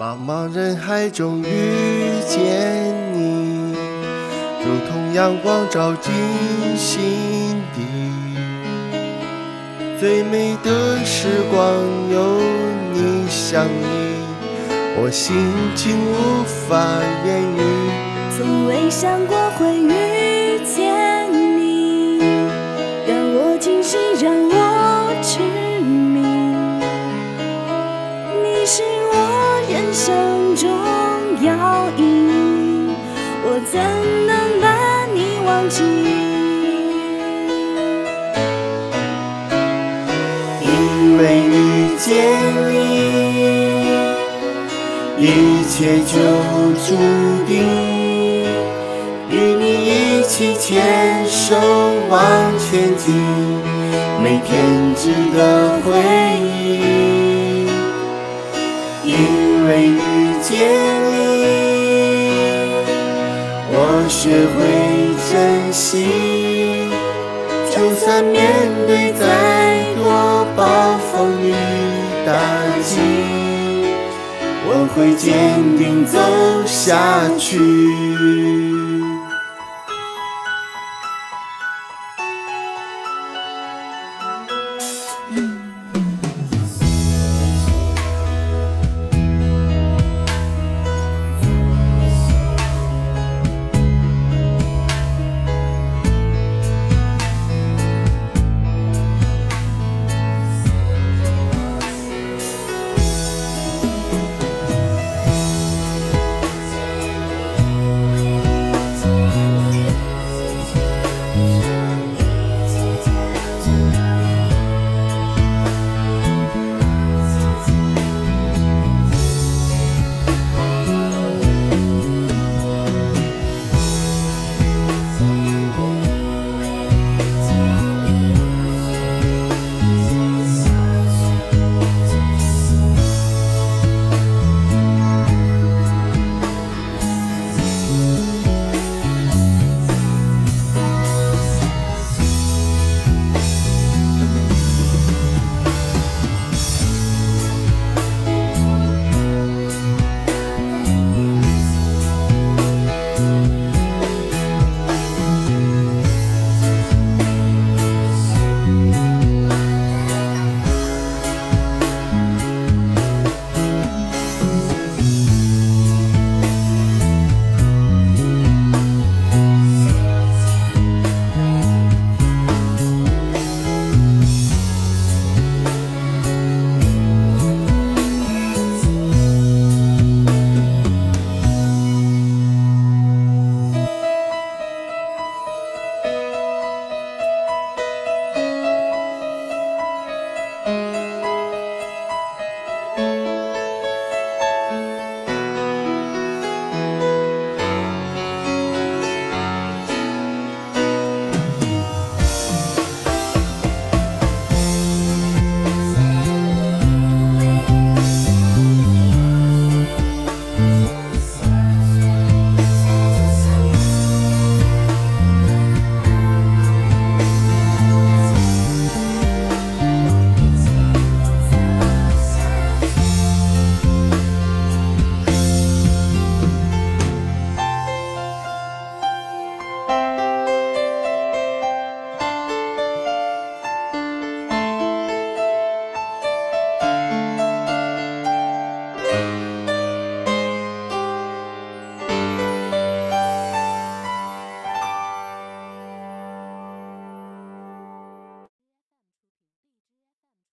茫茫人海中遇见你，如同阳光照进心底。最美的时光有你相依，我心情无法言喻。从未想过会遇中要义，我怎能把你忘记？因为遇见你，一切就注定。与你一起牵手往前进，每天值得回忆。见你，我学会珍惜。就算面对再多暴风雨打击，我会坚定走下去。